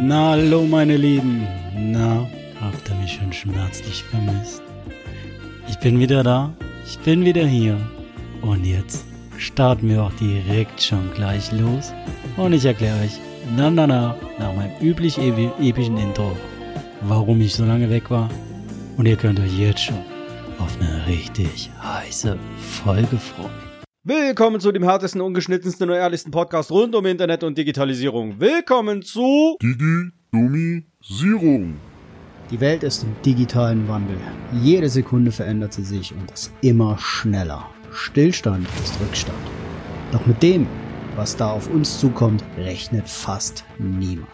Na, hallo meine Lieben. Na, habt ihr mich schon schmerzlich vermisst? Ich bin wieder da. Ich bin wieder hier. Und jetzt starten wir auch direkt schon gleich los. Und ich erkläre euch na na na nach meinem üblich epischen Intro, warum ich so lange weg war. Und ihr könnt euch jetzt schon auf eine richtig heiße Folge freuen. Willkommen zu dem härtesten, ungeschnittensten und ehrlichsten Podcast rund um Internet und Digitalisierung. Willkommen zu Digi-Domisierung. Die Welt ist im digitalen Wandel. Jede Sekunde verändert sie sich und das immer schneller. Stillstand ist Rückstand. Doch mit dem, was da auf uns zukommt, rechnet fast niemand.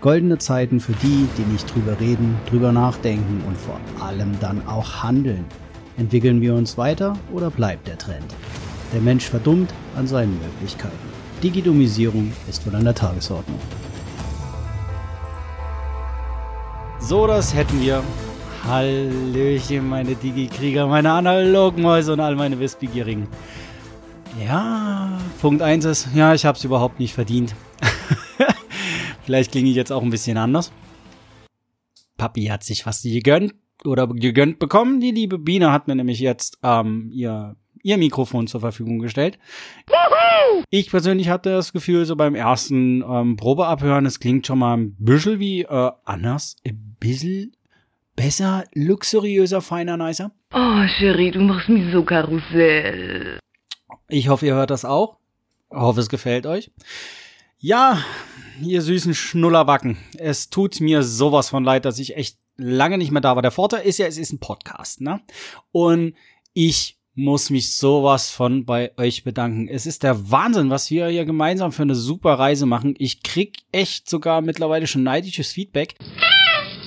Goldene Zeiten für die, die nicht drüber reden, drüber nachdenken und vor allem dann auch handeln. Entwickeln wir uns weiter oder bleibt der Trend? Der Mensch verdummt an seinen Möglichkeiten. Digidomisierung ist wohl an der Tagesordnung. So, das hätten wir. Hallöchen, meine Digi-Krieger, meine analogen Mäuse und all meine Wissbegierigen. Ja, Punkt 1 ist, ja, ich habe es überhaupt nicht verdient. Vielleicht klinge ich jetzt auch ein bisschen anders. Papi hat sich was gegönnt oder gegönnt bekommen. Die liebe Biene hat mir nämlich jetzt ähm, ihr ihr Mikrofon zur Verfügung gestellt. Ich persönlich hatte das Gefühl, so beim ersten ähm, Probeabhören, es klingt schon mal ein bisschen wie äh, anders, ein bisschen besser, luxuriöser, feiner, nicer. Oh, Cherie, du machst mich so Karussell. Ich hoffe, ihr hört das auch. Ich hoffe, es gefällt euch. Ja, ihr süßen Schnullerbacken. Es tut mir sowas von leid, dass ich echt lange nicht mehr da war. Der Vorteil ist ja, es ist ein Podcast, ne? Und ich muss mich sowas von bei euch bedanken. Es ist der Wahnsinn, was wir hier gemeinsam für eine super Reise machen. Ich krieg echt sogar mittlerweile schon neidisches Feedback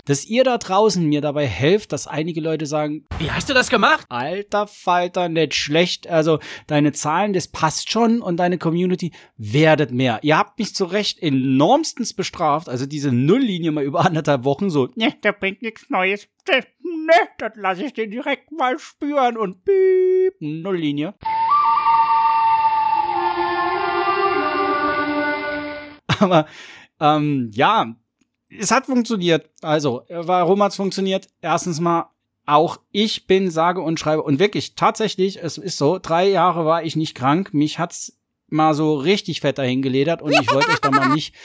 dass ihr da draußen mir dabei helft, dass einige Leute sagen, wie hast du das gemacht? Alter Falter, nicht schlecht. Also deine Zahlen, das passt schon und deine Community werdet mehr. Ihr habt mich zu Recht enormstens bestraft. Also diese Nulllinie mal über anderthalb Wochen so, ne, da bringt nichts Neues. Ne, das lasse ich den direkt mal spüren und piep, Nulllinie. Aber ähm, ja, es hat funktioniert. Also, warum hat's funktioniert? Erstens mal, auch ich bin sage und schreibe und wirklich tatsächlich, es ist so, drei Jahre war ich nicht krank. Mich hat's mal so richtig fett dahin geledert und ich wollte euch da mal nicht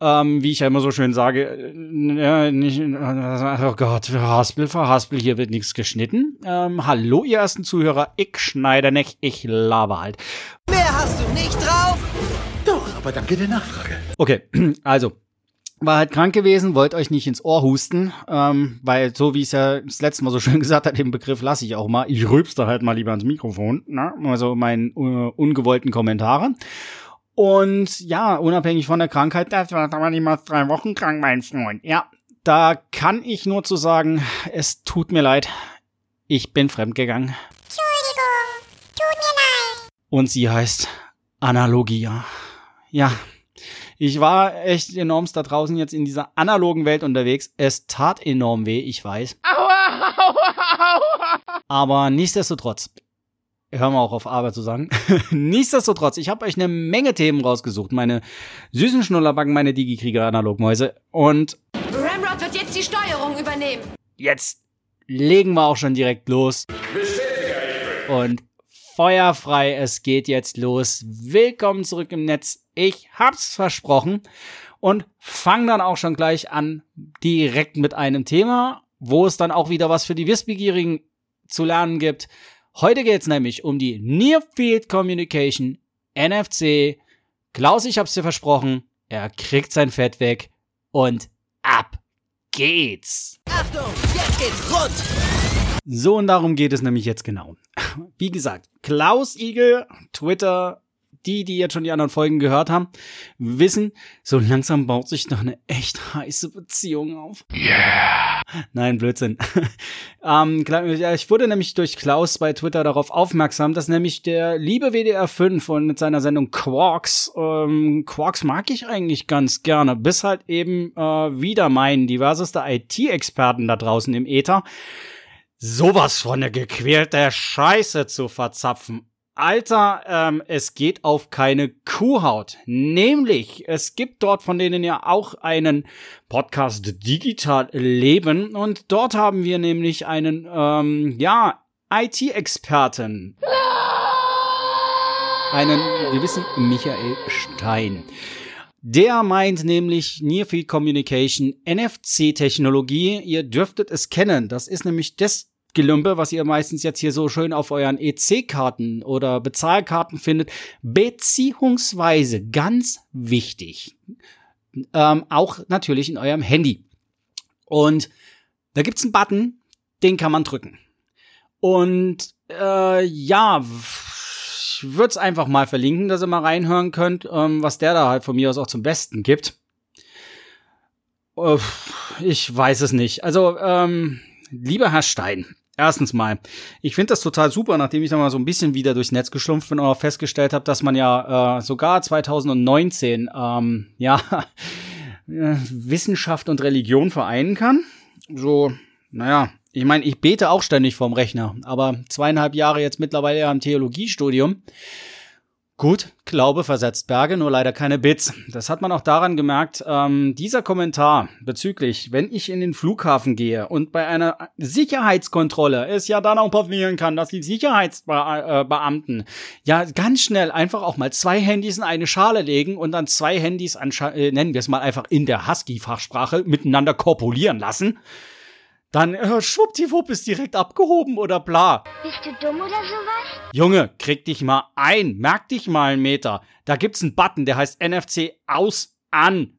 ähm, wie ich ja immer so schön sage, äh, ja, nicht, oh Gott, verhaspel, verhaspel, hier wird nichts geschnitten. Ähm, hallo, ihr ersten Zuhörer, ich schneide nicht, ich laber halt. Mehr hast du nicht drauf? Doch, aber danke der Nachfrage. Okay, also, war halt krank gewesen, wollte euch nicht ins Ohr husten, ähm, weil so wie ich es ja das letzte Mal so schön gesagt hat, den Begriff lasse ich auch mal. Ich rülpste halt mal lieber ans Mikrofon, ne? also meinen uh, ungewollten Kommentaren. Und ja, unabhängig von der Krankheit, das war aber niemals drei Wochen krank, mein Freund. Ja, da kann ich nur zu sagen, es tut mir leid, ich bin fremdgegangen. Entschuldigung, tut mir leid. Und sie heißt Analogia. Ja, ich war echt enormst da draußen jetzt in dieser analogen Welt unterwegs. Es tat enorm weh, ich weiß. Aua, aua, aua. Aber nichtsdestotrotz, hören wir auch auf Arbeit zu sagen. nichtsdestotrotz, ich habe euch eine Menge Themen rausgesucht. Meine süßen Schnullerbacken, meine Digi-Krieger Analogmäuse. Und Ramrod wird jetzt die Steuerung übernehmen. Jetzt legen wir auch schon direkt los. Und feuerfrei, es geht jetzt los. Willkommen zurück im Netz. Ich hab's versprochen und fang dann auch schon gleich an direkt mit einem Thema, wo es dann auch wieder was für die Wissbegierigen zu lernen gibt. Heute geht's nämlich um die Near Field Communication NFC. Klaus, ich hab's dir versprochen, er kriegt sein Fett weg und ab geht's. Achtung, jetzt geht's rund. So und darum geht es nämlich jetzt genau. Wie gesagt, Klaus Igel, Twitter, die, die jetzt schon die anderen Folgen gehört haben, wissen, so langsam baut sich noch eine echt heiße Beziehung auf. Yeah. Nein, Blödsinn. ähm, ich wurde nämlich durch Klaus bei Twitter darauf aufmerksam, dass nämlich der liebe WDR 5 und mit seiner Sendung Quarks, ähm, Quarks mag ich eigentlich ganz gerne, bis halt eben äh, wieder meinen diverseste IT-Experten da draußen im Äther sowas von eine gequälte Scheiße zu verzapfen Alter, ähm, es geht auf keine Kuhhaut. Nämlich, es gibt dort von denen ja auch einen Podcast Digital Leben und dort haben wir nämlich einen, ähm, ja, IT-Experten. Einen gewissen Michael Stein. Der meint nämlich Near Field Communication, NFC-Technologie. Ihr dürftet es kennen. Das ist nämlich das Gelümpe, was ihr meistens jetzt hier so schön auf euren EC-Karten oder Bezahlkarten findet, beziehungsweise ganz wichtig, ähm, auch natürlich in eurem Handy. Und da gibt's einen Button, den kann man drücken. Und äh, ja, ich würde es einfach mal verlinken, dass ihr mal reinhören könnt, ähm, was der da halt von mir aus auch zum Besten gibt. Ich weiß es nicht. Also, ähm, lieber Herr Stein, Erstens mal, ich finde das total super, nachdem ich da mal so ein bisschen wieder durchs Netz geschlumpft bin und auch festgestellt habe, dass man ja äh, sogar 2019 ähm, ja Wissenschaft und Religion vereinen kann. So, naja, ich meine, ich bete auch ständig vorm Rechner, aber zweieinhalb Jahre jetzt mittlerweile ja im Theologiestudium. Gut, Glaube versetzt Berge, nur leider keine Bits. Das hat man auch daran gemerkt, ähm, dieser Kommentar bezüglich, wenn ich in den Flughafen gehe und bei einer Sicherheitskontrolle es ja dann auch passieren kann, dass die Sicherheitsbeamten äh, ja ganz schnell einfach auch mal zwei Handys in eine Schale legen und dann zwei Handys, äh, nennen wir es mal einfach in der Husky-Fachsprache, miteinander korpulieren lassen dann äh, schwuppdiwupp ist direkt abgehoben oder bla. Bist du dumm oder sowas? Junge, krieg dich mal ein, merk dich mal einen Meter. Da gibt's einen Button, der heißt NFC aus an.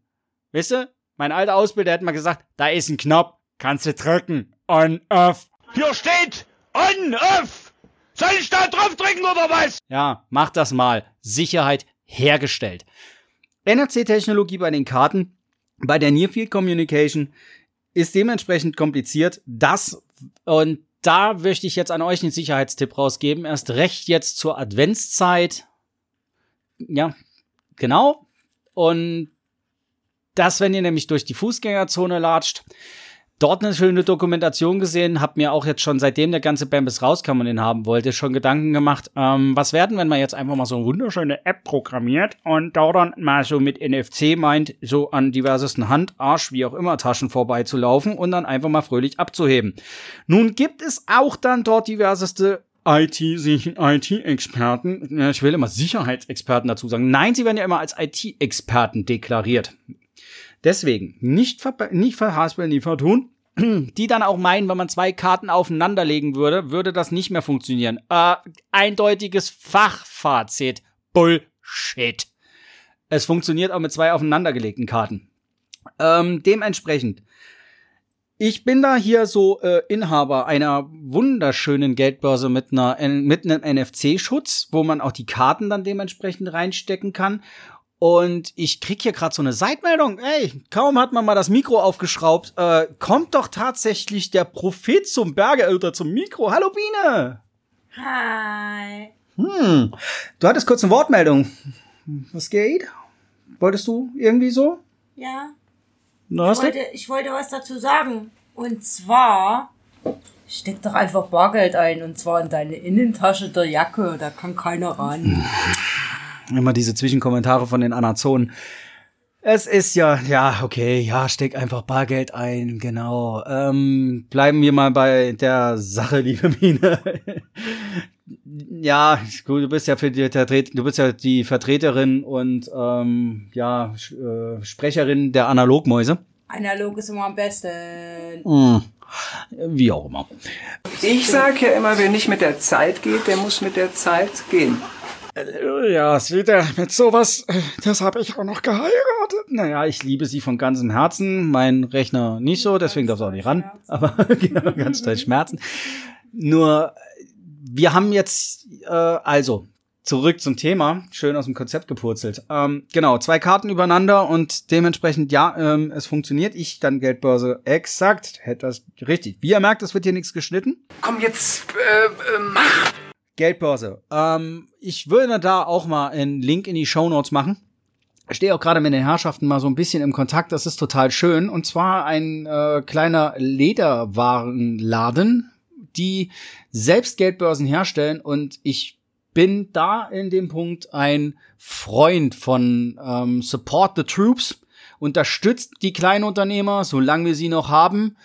Weißt du? Mein alter Ausbilder hat mal gesagt, da ist ein Knopf, kannst du drücken. On, off. Hier steht on, off. Soll ich da drauf drücken oder was? Ja, mach das mal. Sicherheit hergestellt. NFC-Technologie bei den Karten, bei der Near Field Communication ist dementsprechend kompliziert. Das und da möchte ich jetzt an euch einen Sicherheitstipp rausgeben. Erst recht jetzt zur Adventszeit. Ja, genau. Und das, wenn ihr nämlich durch die Fußgängerzone latscht, dort eine schöne Dokumentation gesehen, hab mir auch jetzt schon seitdem der ganze Bambus rauskam und den haben wollte, schon Gedanken gemacht, ähm, was werden, wenn man jetzt einfach mal so eine wunderschöne App programmiert und da dann mal so mit NFC meint, so an diversesten Hand, Arsch, wie auch immer Taschen vorbeizulaufen und dann einfach mal fröhlich abzuheben. Nun gibt es auch dann dort diverseste IT-Experten, ich will immer Sicherheitsexperten dazu sagen. Nein, sie werden ja immer als IT-Experten deklariert. Deswegen nicht, ver nicht verhaspeln, nie vertun. Die dann auch meinen, wenn man zwei Karten aufeinanderlegen würde, würde das nicht mehr funktionieren. Äh, eindeutiges Fachfazit. Bullshit. Es funktioniert auch mit zwei aufeinandergelegten Karten. Ähm, dementsprechend. Ich bin da hier so äh, Inhaber einer wunderschönen Geldbörse mit einer mit einem NFC-Schutz, wo man auch die Karten dann dementsprechend reinstecken kann. Und ich krieg hier gerade so eine Seitmeldung. Ey, kaum hat man mal das Mikro aufgeschraubt, äh, kommt doch tatsächlich der Prophet zum Berge oder zum Mikro. Hallo Biene. Hi. Hm, du hattest kurz eine Wortmeldung. Was geht? Wolltest du irgendwie so? Ja. Na, Ich wollte, ich wollte was dazu sagen. Und zwar, steck doch einfach Bargeld ein. Und zwar in deine Innentasche der Jacke. Da kann keiner ran. immer diese Zwischenkommentare von den Anazonen. Es ist ja, ja, okay, ja, steck einfach Bargeld ein, genau. Ähm, bleiben wir mal bei der Sache, liebe Mine. ja, gut, du bist ja für die du bist ja die Vertreterin und ähm, ja, äh, Sprecherin der Analogmäuse. Analog ist immer am besten. Hm. Wie auch immer. Ich sage ja immer, wer nicht mit der Zeit geht, der muss mit der Zeit gehen. Ja, seht ihr, mit sowas, das habe ich auch noch geheiratet. Naja, ich liebe sie von ganzem Herzen. Mein Rechner nicht so, deswegen darf es auch nicht ran. Aber genau, ganz schnell Schmerzen. Nur, wir haben jetzt, äh, also, zurück zum Thema. Schön aus dem Konzept gepurzelt. Ähm, genau, zwei Karten übereinander und dementsprechend, ja, ähm, es funktioniert. Ich dann Geldbörse exakt, hätte das richtig. Wie ihr merkt, es wird hier nichts geschnitten. Komm jetzt, äh, äh, mach! Geldbörse. Ähm, ich würde da auch mal einen Link in die Show Notes machen. Ich stehe auch gerade mit den Herrschaften mal so ein bisschen im Kontakt. Das ist total schön. Und zwar ein äh, kleiner Lederwarenladen, die selbst Geldbörsen herstellen. Und ich bin da in dem Punkt ein Freund von ähm, Support the Troops. Unterstützt die kleinen Unternehmer, solange wir sie noch haben.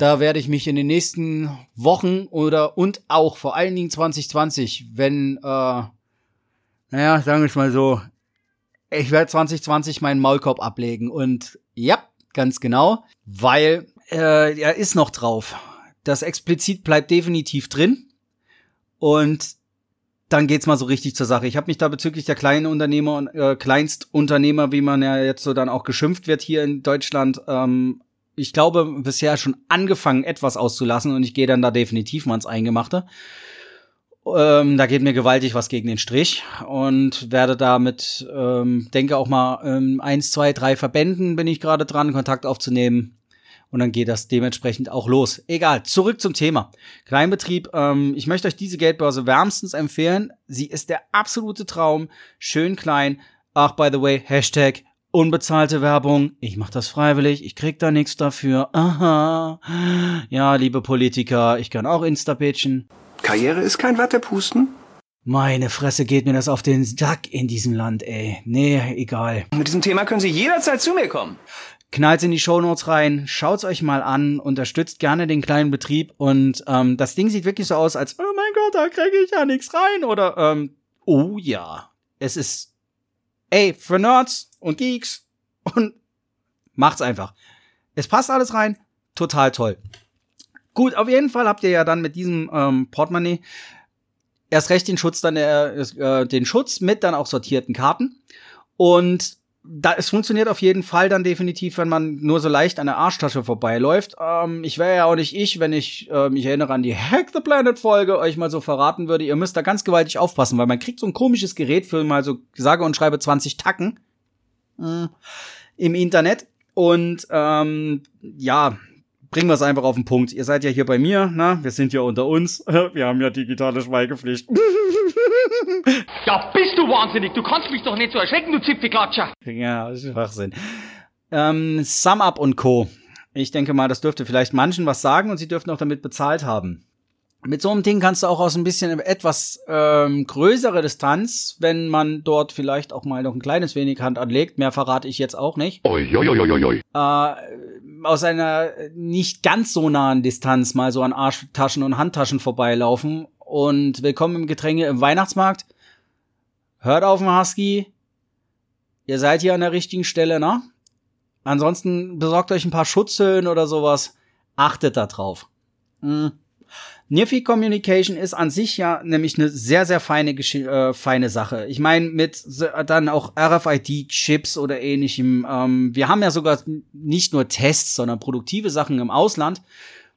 Da werde ich mich in den nächsten Wochen oder und auch vor allen Dingen 2020, wenn, äh, naja, sagen wir es mal so, ich werde 2020 meinen Maulkorb ablegen und ja, ganz genau, weil äh, er ist noch drauf. Das explizit bleibt definitiv drin und dann geht's mal so richtig zur Sache. Ich habe mich da bezüglich der kleinen Unternehmer und äh, Kleinstunternehmer, wie man ja jetzt so dann auch geschimpft wird hier in Deutschland, ähm, ich glaube bisher schon angefangen, etwas auszulassen und ich gehe dann da definitiv mal ins Eingemachte. Ähm, da geht mir gewaltig was gegen den Strich und werde damit, ähm, denke auch mal, ähm, eins, zwei, drei Verbänden bin ich gerade dran, Kontakt aufzunehmen. Und dann geht das dementsprechend auch los. Egal, zurück zum Thema. Kleinbetrieb, ähm, ich möchte euch diese Geldbörse wärmstens empfehlen. Sie ist der absolute Traum. Schön klein. Ach, by the way, Hashtag unbezahlte Werbung. Ich mache das freiwillig. Ich krieg da nichts dafür. Aha. Ja, liebe Politiker, ich kann auch Insta-Pitchen. Karriere ist kein Wattepusten. Meine Fresse geht mir das auf den Sack in diesem Land, ey. Nee, egal. Mit diesem Thema können Sie jederzeit zu mir kommen. Knallt in die Shownotes rein, schaut's euch mal an, unterstützt gerne den kleinen Betrieb und ähm, das Ding sieht wirklich so aus, als oh mein Gott, da kriege ich ja nichts rein oder ähm, oh ja, es ist ey für Nerds und Geeks und macht's einfach. Es passt alles rein, total toll. Gut, auf jeden Fall habt ihr ja dann mit diesem ähm, Portemonnaie erst recht den Schutz dann äh, den Schutz mit dann auch sortierten Karten und da, es funktioniert auf jeden Fall dann definitiv, wenn man nur so leicht an der Arschtasche vorbeiläuft. Ähm, ich wäre ja auch nicht ich, wenn ich äh, mich erinnere an die Hack the Planet Folge, euch mal so verraten würde. Ihr müsst da ganz gewaltig aufpassen, weil man kriegt so ein komisches Gerät für mal so sage und schreibe 20 Tacken äh, im Internet. Und ähm, ja, bringen wir es einfach auf den Punkt. Ihr seid ja hier bei mir, na? Wir sind ja unter uns. Wir haben ja digitale Schweigepflicht. Ja, bist du wahnsinnig? Du kannst mich doch nicht so erschrecken, du Zipfelklatscher. Ja, das ist Schwachsinn. Ähm, Sum Up und Co. Ich denke mal, das dürfte vielleicht manchen was sagen und sie dürften auch damit bezahlt haben. Mit so einem Ding kannst du auch aus ein bisschen etwas ähm, größere Distanz, wenn man dort vielleicht auch mal noch ein kleines wenig Hand anlegt, mehr verrate ich jetzt auch nicht, Oi, oi, oi, oi, oi. äh, aus einer nicht ganz so nahen Distanz mal so an Arschtaschen und Handtaschen vorbeilaufen und willkommen im Getränke im Weihnachtsmarkt. Hört auf den Husky. Ihr seid hier an der richtigen Stelle, ne? Ansonsten besorgt euch ein paar Schutzhüllen oder sowas. Achtet da drauf. Hm. Nearfield Communication ist an sich ja nämlich eine sehr, sehr feine, äh, feine Sache. Ich meine, mit dann auch RFID-Chips oder ähnlichem. Ähm, wir haben ja sogar nicht nur Tests, sondern produktive Sachen im Ausland,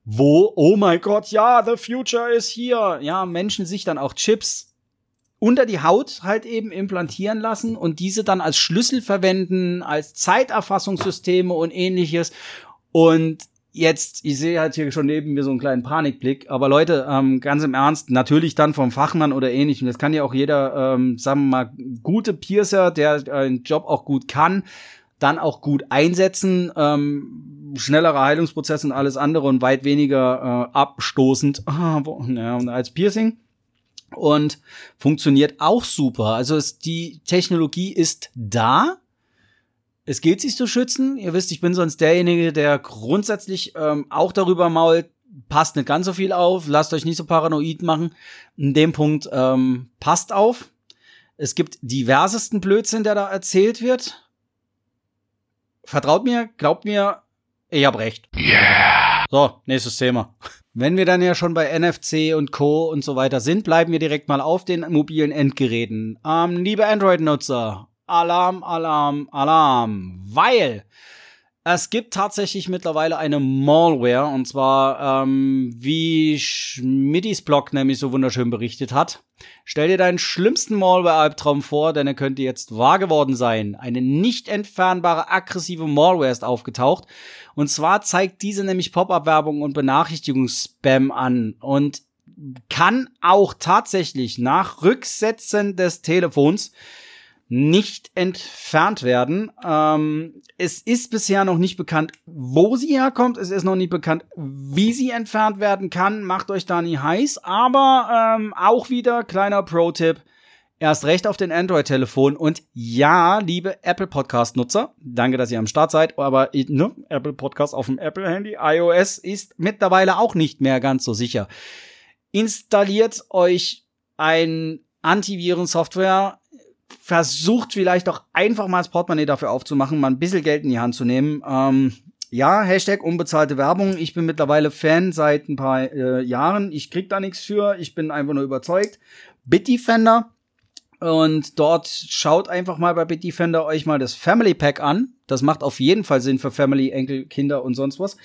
wo, oh mein Gott, ja, the future is here. Ja, Menschen sich dann auch Chips unter die Haut halt eben implantieren lassen und diese dann als Schlüssel verwenden, als Zeiterfassungssysteme und ähnliches. Und jetzt, ich sehe halt hier schon neben mir so einen kleinen Panikblick, aber Leute, ähm, ganz im Ernst, natürlich dann vom Fachmann oder ähnlichem, das kann ja auch jeder, ähm, sagen wir mal, gute Piercer, der den Job auch gut kann, dann auch gut einsetzen, ähm, schnellere Heilungsprozesse und alles andere und weit weniger äh, abstoßend ah, wo, ja, als Piercing und funktioniert auch super. Also es, die Technologie ist da. Es gilt sich zu schützen. Ihr wisst, ich bin sonst derjenige, der grundsätzlich ähm, auch darüber mault, passt nicht ganz so viel auf, lasst euch nicht so paranoid machen. In dem Punkt ähm, passt auf. Es gibt diversesten Blödsinn, der da erzählt wird. Vertraut mir, glaubt mir, ich hab recht. Yeah. So, nächstes Thema. Wenn wir dann ja schon bei NFC und Co. und so weiter sind, bleiben wir direkt mal auf den mobilen Endgeräten. Ähm, liebe Android-Nutzer, Alarm, Alarm, Alarm, weil es gibt tatsächlich mittlerweile eine Malware und zwar, ähm, wie Schmidis Blog nämlich so wunderschön berichtet hat. Stell dir deinen schlimmsten Malware-Albtraum vor, denn er könnte jetzt wahr geworden sein. Eine nicht entfernbare aggressive Malware ist aufgetaucht. Und zwar zeigt diese nämlich Pop-up-Werbung und Benachrichtigungsspam an und kann auch tatsächlich nach Rücksetzen des Telefons nicht entfernt werden. Ähm, es ist bisher noch nicht bekannt, wo sie herkommt. Es ist noch nicht bekannt, wie sie entfernt werden kann. Macht euch da nie heiß. Aber ähm, auch wieder kleiner Pro-Tipp. Erst recht auf den Android-Telefon. Und ja, liebe Apple Podcast-Nutzer, danke, dass ihr am Start seid, aber ne, Apple Podcast auf dem Apple-Handy, iOS ist mittlerweile auch nicht mehr ganz so sicher. Installiert euch ein Antiviren-Software, versucht vielleicht auch einfach mal das Portemonnaie dafür aufzumachen, mal ein bisschen Geld in die Hand zu nehmen. Ähm, ja, Hashtag unbezahlte Werbung. Ich bin mittlerweile Fan seit ein paar äh, Jahren. Ich krieg da nichts für. Ich bin einfach nur überzeugt. Bitdefender. Und dort schaut einfach mal bei Bitdefender euch mal das Family Pack an. Das macht auf jeden Fall Sinn für Family, Enkel, Kinder und sonst was.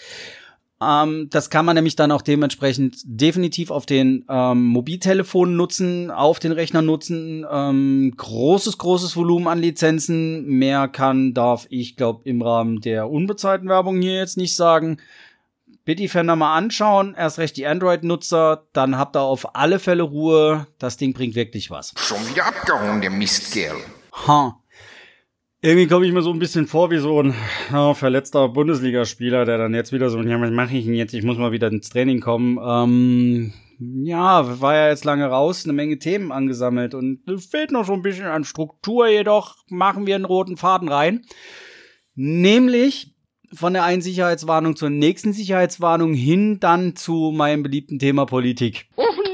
Ähm, das kann man nämlich dann auch dementsprechend definitiv auf den ähm, Mobiltelefonen nutzen, auf den Rechner nutzen. Ähm, großes, großes Volumen an Lizenzen. Mehr kann, darf ich, glaube im Rahmen der unbezahlten Werbung hier jetzt nicht sagen. Bitdefender mal anschauen, erst recht die Android-Nutzer, dann habt ihr auf alle Fälle Ruhe. Das Ding bringt wirklich was. Schon wieder abgehauen, der Mistkerl. Ha. Irgendwie komme ich mir so ein bisschen vor wie so ein ja, verletzter Bundesligaspieler, der dann jetzt wieder so, ja, was mache ich denn jetzt? Ich muss mal wieder ins Training kommen. Ähm, ja, war ja jetzt lange raus, eine Menge Themen angesammelt und fehlt noch so ein bisschen an Struktur, jedoch machen wir einen roten Faden rein. Nämlich von der einen Sicherheitswarnung zur nächsten Sicherheitswarnung hin dann zu meinem beliebten Thema Politik. Nee!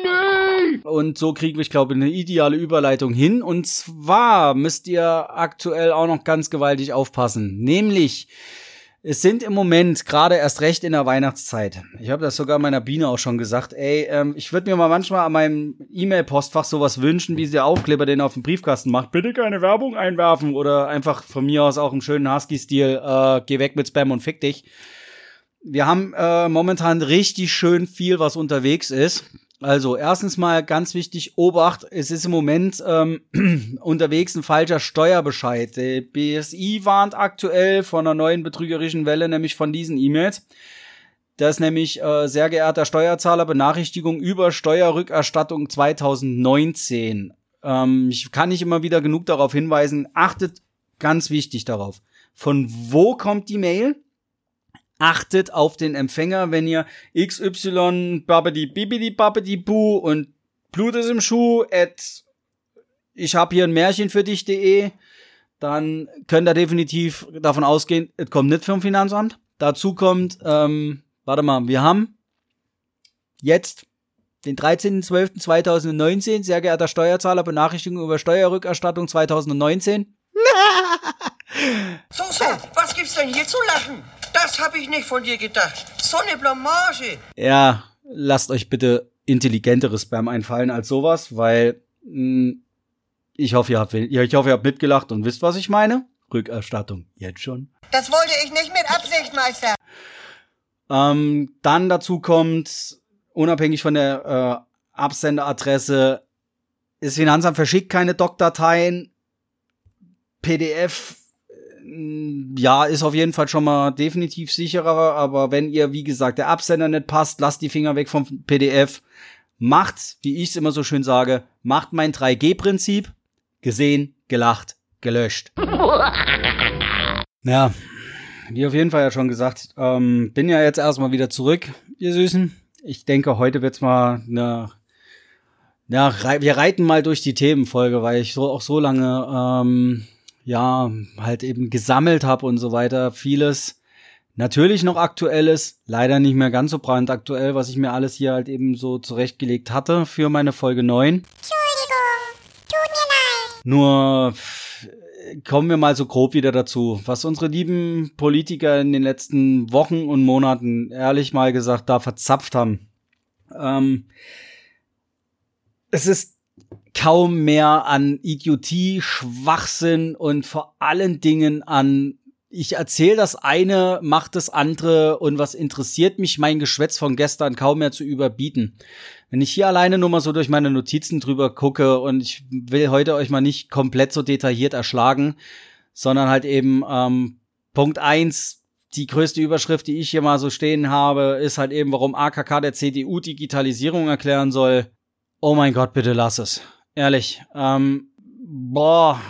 Und so kriegen wir, ich glaube, eine ideale Überleitung hin. Und zwar müsst ihr aktuell auch noch ganz gewaltig aufpassen. Nämlich, es sind im Moment gerade erst recht in der Weihnachtszeit. Ich habe das sogar meiner Biene auch schon gesagt. Ey, ähm, ich würde mir mal manchmal an meinem E-Mail-Postfach sowas wünschen, wie der Aufkleber den auf dem Briefkasten macht. Bitte keine Werbung einwerfen oder einfach von mir aus auch im schönen Husky-Stil, äh, geh weg mit Spam und fick dich. Wir haben äh, momentan richtig schön viel, was unterwegs ist. Also erstens mal ganz wichtig, Obacht, es ist im Moment ähm, unterwegs ein falscher Steuerbescheid. Der BSI warnt aktuell von einer neuen betrügerischen Welle, nämlich von diesen E-Mails. Das ist nämlich, äh, sehr geehrter Steuerzahler, Benachrichtigung über Steuerrückerstattung 2019. Ähm, ich kann nicht immer wieder genug darauf hinweisen, achtet ganz wichtig darauf. Von wo kommt die Mail? Achtet auf den Empfänger, wenn ihr XY babidi bibidi babidi bu und Blut ist im Schuh at ich habe hier ein Märchen für dich.de, dann könnt ihr definitiv davon ausgehen, es kommt nicht vom Finanzamt. Dazu kommt, ähm, warte mal, wir haben jetzt den 13.12.2019, sehr geehrter Steuerzahler, Benachrichtigung über Steuerrückerstattung 2019. So, so, was gibt's denn hier zu lachen? Das habe ich nicht von dir gedacht. So eine Blamage. Ja, lasst euch bitte intelligentere Spam einfallen als sowas, weil mh, ich hoffe, ihr habt, ich hoffe, ihr habt mitgelacht und wisst, was ich meine. Rückerstattung jetzt schon. Das wollte ich nicht mit Absicht, Meister. Ähm, dann dazu kommt, unabhängig von der äh, Absenderadresse, das Finanzamt verschickt keine Doc-Dateien, PDF ja, ist auf jeden Fall schon mal definitiv sicherer, aber wenn ihr, wie gesagt, der Absender nicht passt, lasst die Finger weg vom PDF. Macht, wie ich es immer so schön sage, macht mein 3G-Prinzip. Gesehen, gelacht, gelöscht. Ja, wie auf jeden Fall ja schon gesagt, ähm, bin ja jetzt erstmal wieder zurück, ihr Süßen. Ich denke, heute wird's mal eine ja, wir reiten mal durch die Themenfolge, weil ich so auch so lange ähm, ja, halt eben gesammelt habe und so weiter. Vieles natürlich noch aktuelles, leider nicht mehr ganz so brandaktuell, was ich mir alles hier halt eben so zurechtgelegt hatte für meine Folge 9. Entschuldigung, tut mir leid. Nur kommen wir mal so grob wieder dazu, was unsere lieben Politiker in den letzten Wochen und Monaten ehrlich mal gesagt da verzapft haben. Ähm, es ist kaum mehr an Idiotie, Schwachsinn und vor allen Dingen an ich erzähle das eine, mach das andere und was interessiert mich mein Geschwätz von gestern kaum mehr zu überbieten. Wenn ich hier alleine nur mal so durch meine Notizen drüber gucke und ich will heute euch mal nicht komplett so detailliert erschlagen, sondern halt eben ähm, Punkt eins die größte Überschrift, die ich hier mal so stehen habe, ist halt eben, warum AKK der CDU Digitalisierung erklären soll. Oh mein Gott, bitte lass es. Ehrlich. Ähm, boah,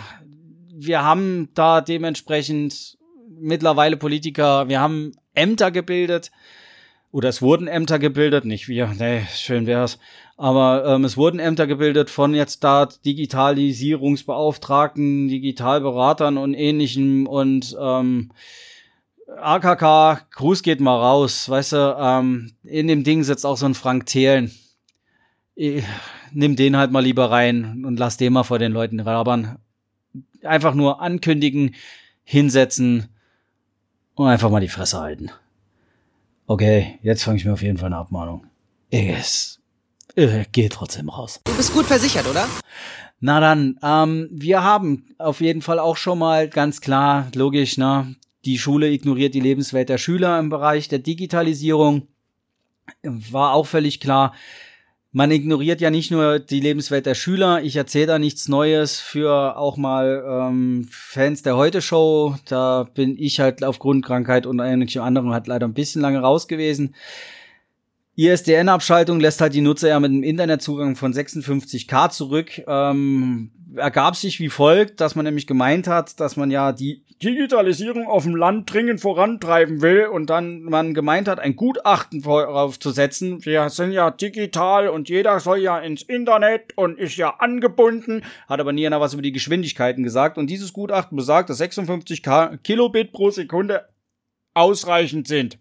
wir haben da dementsprechend mittlerweile Politiker, wir haben Ämter gebildet oder es wurden Ämter gebildet, nicht wir, nee, schön wär's, aber ähm, es wurden Ämter gebildet von jetzt da Digitalisierungsbeauftragten, Digitalberatern und ähnlichem und ähm, AKK, Gruß geht mal raus, weißt du, ähm, in dem Ding sitzt auch so ein Frank Thelen. Ich, nimm den halt mal lieber rein und lass den mal vor den Leuten rabern. Einfach nur ankündigen, hinsetzen und einfach mal die Fresse halten. Okay, jetzt fange ich mir auf jeden Fall eine Abmahnung. Es äh, geht trotzdem raus. Du bist gut versichert, oder? Na dann, ähm, wir haben auf jeden Fall auch schon mal ganz klar, logisch, ne, die Schule ignoriert die Lebenswelt der Schüler im Bereich der Digitalisierung. War auch völlig klar. Man ignoriert ja nicht nur die Lebenswelt der Schüler. Ich erzähle da nichts Neues für auch mal ähm, Fans der Heute-Show. Da bin ich halt aufgrund Krankheit und einigen anderen halt leider ein bisschen lange raus gewesen. ISDN-Abschaltung lässt halt die Nutzer ja mit einem Internetzugang von 56k zurück. Ähm, ergab sich wie folgt, dass man nämlich gemeint hat, dass man ja die Digitalisierung auf dem Land dringend vorantreiben will und dann man gemeint hat, ein Gutachten voraufzusetzen. Wir sind ja digital und jeder soll ja ins Internet und ist ja angebunden, hat aber nie einer was über die Geschwindigkeiten gesagt und dieses Gutachten besagt, dass 56 Kilobit pro Sekunde ausreichend sind.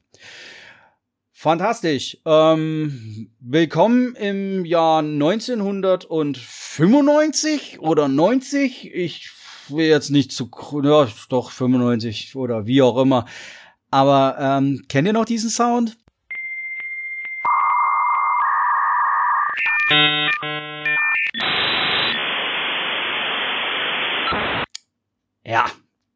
Fantastisch. Ähm, willkommen im Jahr 1995 oder 90. Ich will jetzt nicht zu, ja, doch 95 oder wie auch immer. Aber ähm, kennt ihr noch diesen Sound? Ja,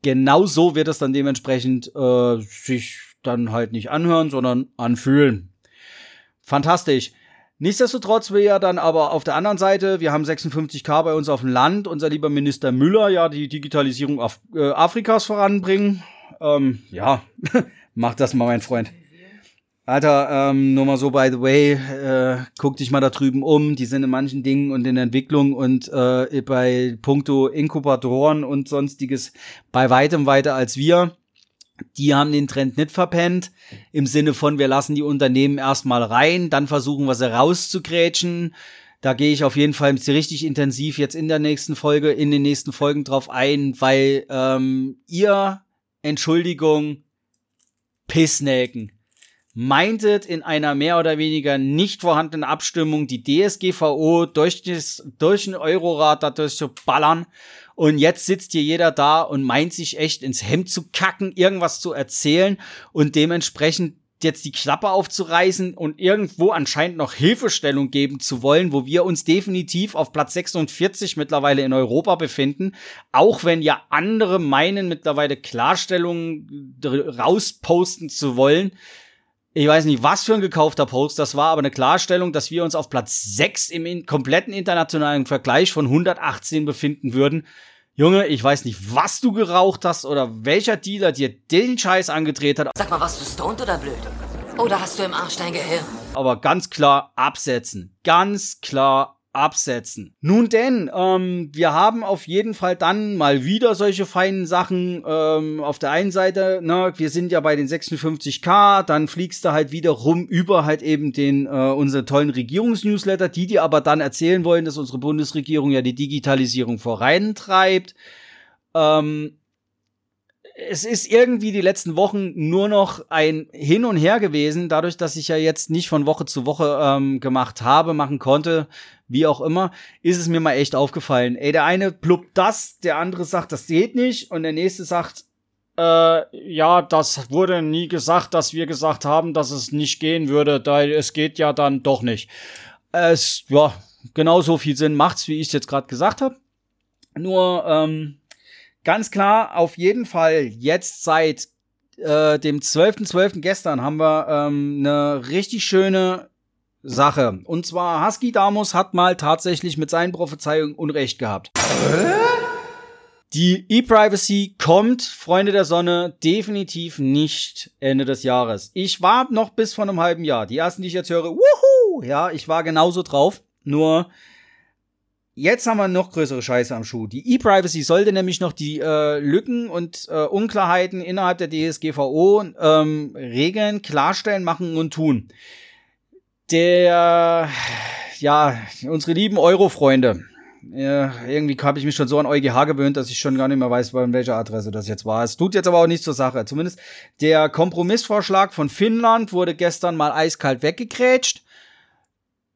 genau so wird es dann dementsprechend äh, sich dann halt nicht anhören, sondern anfühlen. Fantastisch. Nichtsdestotrotz will ja dann aber auf der anderen Seite, wir haben 56k bei uns auf dem Land, unser lieber Minister Müller ja die Digitalisierung Af äh, Afrikas voranbringen. Ähm, ja, mach das mal, mein Freund. Alter, ähm, nur mal so by the way, äh, guck dich mal da drüben um. Die sind in manchen Dingen und in Entwicklung und äh, bei puncto Inkubatoren und sonstiges bei weitem weiter als wir die haben den Trend nicht verpennt, im Sinne von, wir lassen die Unternehmen erstmal rein, dann versuchen wir sie rauszugrätschen. Da gehe ich auf jeden Fall richtig intensiv jetzt in der nächsten Folge, in den nächsten Folgen drauf ein, weil ähm, ihr, Entschuldigung, Pissnäken, meintet in einer mehr oder weniger nicht vorhandenen Abstimmung die DSGVO durch, das, durch den Eurorat dadurch zu ballern und jetzt sitzt hier jeder da und meint sich echt ins Hemd zu kacken, irgendwas zu erzählen und dementsprechend jetzt die Klappe aufzureißen und irgendwo anscheinend noch Hilfestellung geben zu wollen, wo wir uns definitiv auf Platz 46 mittlerweile in Europa befinden, auch wenn ja andere meinen mittlerweile Klarstellungen rausposten zu wollen. Ich weiß nicht, was für ein gekaufter Post das war, aber eine Klarstellung, dass wir uns auf Platz 6 im kompletten internationalen Vergleich von 118 befinden würden. Junge, ich weiß nicht, was du geraucht hast oder welcher Dealer dir den Scheiß angedreht hat. Sag mal, warst du stoned oder blöd? Oder hast du im Arsch dein Gehirn? Aber ganz klar absetzen. Ganz klar absetzen. Nun denn, ähm, wir haben auf jeden Fall dann mal wieder solche feinen Sachen. Ähm, auf der einen Seite, ne, wir sind ja bei den 56k, dann fliegst du halt wieder rum über halt eben den äh, unsere tollen Regierungsnewsletter, die dir aber dann erzählen wollen, dass unsere Bundesregierung ja die Digitalisierung vorantreibt. Ähm, es ist irgendwie die letzten Wochen nur noch ein Hin und Her gewesen, dadurch, dass ich ja jetzt nicht von Woche zu Woche ähm, gemacht habe, machen konnte, wie auch immer, ist es mir mal echt aufgefallen. Ey, der eine pluppt das, der andere sagt, das geht nicht, und der nächste sagt, äh, ja, das wurde nie gesagt, dass wir gesagt haben, dass es nicht gehen würde, da es geht ja dann doch nicht. Es, ja, genau so viel Sinn macht's, wie ich jetzt gerade gesagt habe. Nur, ähm, ganz klar, auf jeden Fall jetzt seit äh, dem 12.12. .12. gestern haben wir ähm, eine richtig schöne Sache. Und zwar Husky Damus hat mal tatsächlich mit seinen Prophezeiungen Unrecht gehabt. Die E-Privacy kommt, Freunde der Sonne, definitiv nicht Ende des Jahres. Ich war noch bis vor einem halben Jahr. Die ersten, die ich jetzt höre, wuhu, ja, ich war genauso drauf. Nur Jetzt haben wir noch größere Scheiße am Schuh. Die E-Privacy sollte nämlich noch die äh, Lücken und äh, Unklarheiten innerhalb der DSGVO ähm, regeln, klarstellen, machen und tun. Der, ja, unsere lieben Euro-Freunde, ja, irgendwie habe ich mich schon so an EuGH gewöhnt, dass ich schon gar nicht mehr weiß, bei welcher Adresse das jetzt war. Es tut jetzt aber auch nichts zur Sache. Zumindest der Kompromissvorschlag von Finnland wurde gestern mal eiskalt weggekrätscht.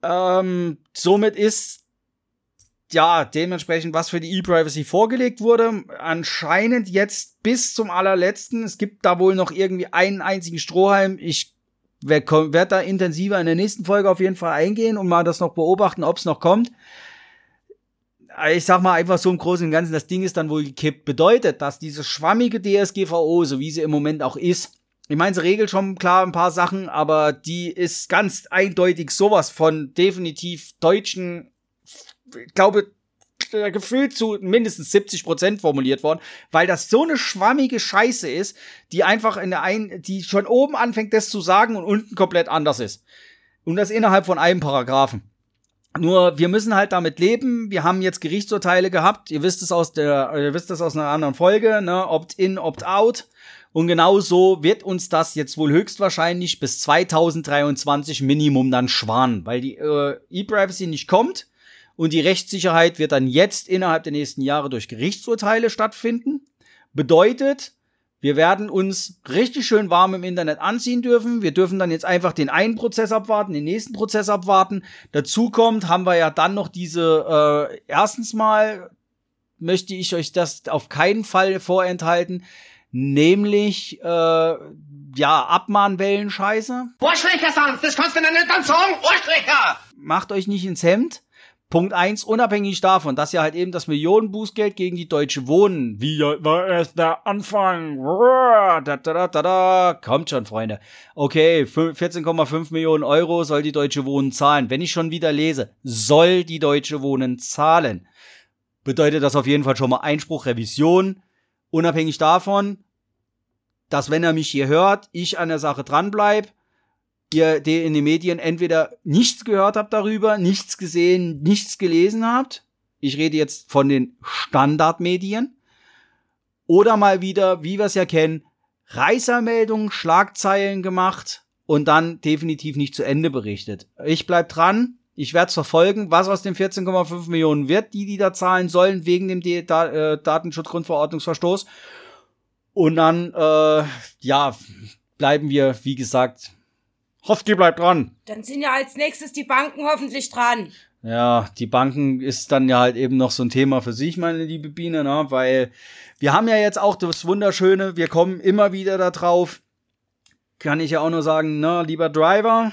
Ähm, somit ist ja dementsprechend, was für die E-Privacy vorgelegt wurde, anscheinend jetzt bis zum allerletzten. Es gibt da wohl noch irgendwie einen einzigen Strohhalm. Ich werde werd da intensiver in der nächsten Folge auf jeden Fall eingehen und mal das noch beobachten, ob es noch kommt ich sag mal einfach so im Großen und Ganzen, das Ding ist dann wohl gekippt. Bedeutet, dass diese schwammige DSGVO, so wie sie im Moment auch ist, ich meine, sie regelt schon klar ein paar Sachen, aber die ist ganz eindeutig sowas von definitiv deutschen, ich glaube, gefühlt zu mindestens 70 Prozent formuliert worden, weil das so eine schwammige Scheiße ist, die einfach in der ein, die schon oben anfängt, das zu sagen und unten komplett anders ist. Und das innerhalb von einem Paragraphen. Nur wir müssen halt damit leben. Wir haben jetzt Gerichtsurteile gehabt. Ihr wisst es aus der, ihr wisst es aus einer anderen Folge, ne? Opt-in, Opt-out. Und genau so wird uns das jetzt wohl höchstwahrscheinlich bis 2023 Minimum dann schwan, weil die äh, E-Privacy nicht kommt und die Rechtssicherheit wird dann jetzt innerhalb der nächsten Jahre durch Gerichtsurteile stattfinden. Bedeutet, wir werden uns richtig schön warm im Internet anziehen dürfen. Wir dürfen dann jetzt einfach den einen Prozess abwarten, den nächsten Prozess abwarten. Dazu kommt, haben wir ja dann noch diese, äh, erstens mal möchte ich euch das auf keinen Fall vorenthalten, nämlich, äh, ja, Abmahnwellen-Scheiße. Ohrschläger, sonst, das kannst du nicht dann sagen, Ohrschläger! Macht euch nicht ins Hemd. Punkt eins, unabhängig davon, dass ja halt eben das Millionenbußgeld gegen die Deutsche Wohnen, wie war erst der Anfang, da, da, da, da, da, kommt schon, Freunde. Okay, 14,5 Millionen Euro soll die Deutsche Wohnen zahlen. Wenn ich schon wieder lese, soll die Deutsche Wohnen zahlen, bedeutet das auf jeden Fall schon mal Einspruch, Revision, unabhängig davon, dass wenn er mich hier hört, ich an der Sache dranbleibe, ihr in den Medien entweder nichts gehört habt darüber, nichts gesehen, nichts gelesen habt. Ich rede jetzt von den Standardmedien. Oder mal wieder, wie wir es ja kennen, Reißermeldungen, Schlagzeilen gemacht und dann definitiv nicht zu Ende berichtet. Ich bleib dran. Ich werde es verfolgen, was aus den 14,5 Millionen wird, die die da zahlen sollen wegen dem D da äh, Datenschutzgrundverordnungsverstoß. Und dann, äh, ja, bleiben wir, wie gesagt, Hofft, die bleibt dran. Dann sind ja als nächstes die Banken hoffentlich dran. Ja, die Banken ist dann ja halt eben noch so ein Thema für sich, meine liebe Biene, ne? weil wir haben ja jetzt auch das Wunderschöne, wir kommen immer wieder da drauf. Kann ich ja auch nur sagen, ne, lieber Driver,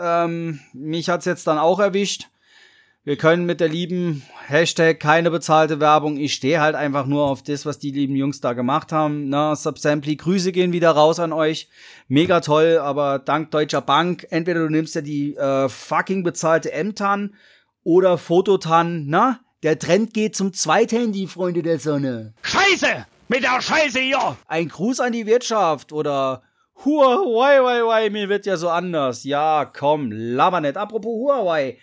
ähm, mich hat's jetzt dann auch erwischt. Wir können mit der lieben Hashtag keine bezahlte Werbung. Ich stehe halt einfach nur auf das, was die lieben Jungs da gemacht haben. Na, Subsamply, Grüße gehen wieder raus an euch. Mega toll, aber dank Deutscher Bank, entweder du nimmst ja die äh, fucking bezahlte M-Tan oder Fototan. Na, der Trend geht zum Zweithandy, Freunde der Sonne. Scheiße! Mit der Scheiße hier! Ein Gruß an die Wirtschaft oder Huawei, Huawei, mir wird ja so anders. Ja, komm, laber nicht. Apropos Huawei.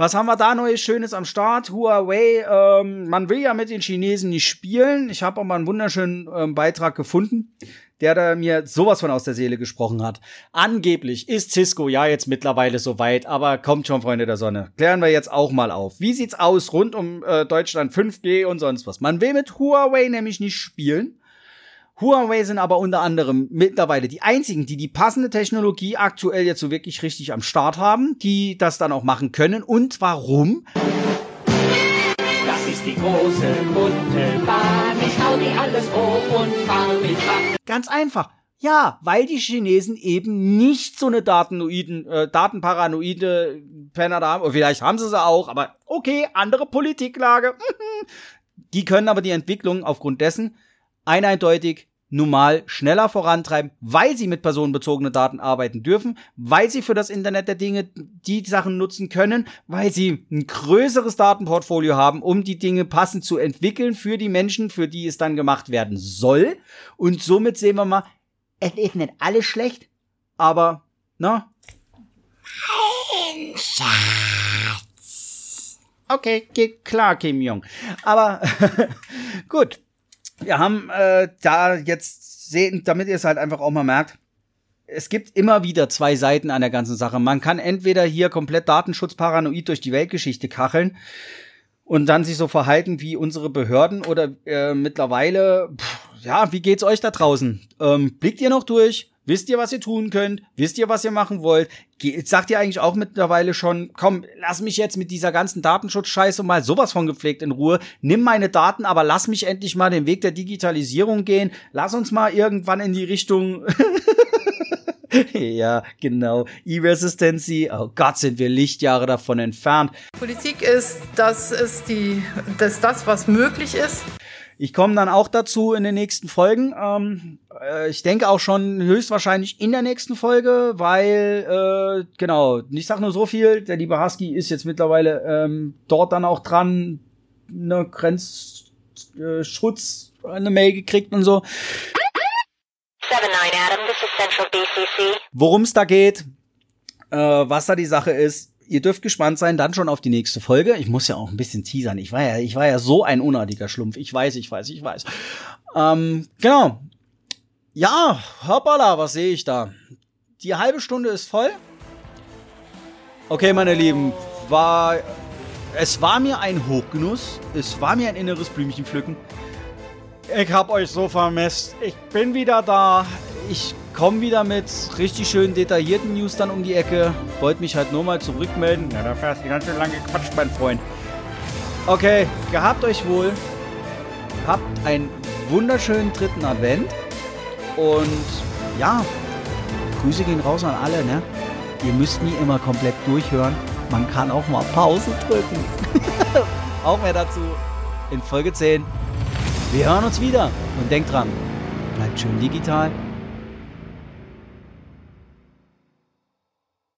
Was haben wir da Neues Schönes am Start? Huawei, ähm, man will ja mit den Chinesen nicht spielen. Ich habe auch mal einen wunderschönen ähm, Beitrag gefunden, der da mir sowas von aus der Seele gesprochen hat. Angeblich ist Cisco ja jetzt mittlerweile soweit, aber kommt schon, Freunde der Sonne. Klären wir jetzt auch mal auf. Wie sieht's aus rund um äh, Deutschland 5G und sonst was? Man will mit Huawei nämlich nicht spielen. Huawei sind aber unter anderem mittlerweile die einzigen, die die passende Technologie aktuell jetzt so wirklich richtig am Start haben, die das dann auch machen können. Und warum? Das ist die große bunte Bahn. Ich hau die alles hoch und fahr mit Bahn. Ganz einfach. Ja, weil die Chinesen eben nicht so eine Datenoiden, äh, Datenparanoide Penner da haben. vielleicht haben sie sie auch, aber okay, andere Politiklage. die können aber die Entwicklung aufgrund dessen eindeutig normal schneller vorantreiben, weil sie mit personenbezogenen Daten arbeiten dürfen, weil sie für das Internet der Dinge die Sachen nutzen können, weil sie ein größeres Datenportfolio haben, um die Dinge passend zu entwickeln für die Menschen, für die es dann gemacht werden soll. Und somit sehen wir mal, es ist nicht alles schlecht, aber, na? Mein Schatz. Okay, geht klar, Kim Jong. Aber gut, wir haben äh, da jetzt sehen, damit ihr es halt einfach auch mal merkt, es gibt immer wieder zwei Seiten an der ganzen Sache. Man kann entweder hier komplett datenschutzparanoid durch die Weltgeschichte kacheln und dann sich so verhalten wie unsere Behörden oder äh, mittlerweile, pff, ja, wie geht's euch da draußen? Ähm, blickt ihr noch durch? Wisst ihr, was ihr tun könnt? Wisst ihr, was ihr machen wollt? Ge sagt ihr eigentlich auch mittlerweile schon, komm, lass mich jetzt mit dieser ganzen Datenschutzscheiße mal sowas von gepflegt in Ruhe. Nimm meine Daten, aber lass mich endlich mal den Weg der Digitalisierung gehen. Lass uns mal irgendwann in die Richtung ja, genau. E-Resistency. Oh Gott, sind wir Lichtjahre davon entfernt. Politik ist, das ist die, das, das was möglich ist. Ich komme dann auch dazu in den nächsten Folgen. Ähm, äh, ich denke auch schon höchstwahrscheinlich in der nächsten Folge, weil, äh, genau, ich sag nur so viel, der liebe Husky ist jetzt mittlerweile ähm, dort dann auch dran, ne Grenzschutz, äh, eine Mail gekriegt und so. Worum es da geht, äh, was da die Sache ist, ihr dürft gespannt sein, dann schon auf die nächste Folge. Ich muss ja auch ein bisschen teasern. Ich war ja, ich war ja so ein unartiger Schlumpf. Ich weiß, ich weiß, ich weiß. Ähm, genau. Ja, hoppala, was sehe ich da? Die halbe Stunde ist voll. Okay, meine Lieben, war es war mir ein Hochgenuss. Es war mir ein inneres Blümchen pflücken. Ich hab euch so vermisst. Ich bin wieder da. Ich komme wieder mit richtig schön detaillierten News dann um die Ecke. Wollte mich halt nur mal zurückmelden. Ja, da fährst du ganz schön lange gequatscht, mein Freund. Okay, gehabt euch wohl. Habt einen wunderschönen dritten Advent. Und ja, Grüße gehen raus an alle, ne? Ihr müsst nie immer komplett durchhören. Man kann auch mal Pause drücken. auch mehr dazu in Folge 10. Wir hören uns wieder und denkt dran, bleibt schön digital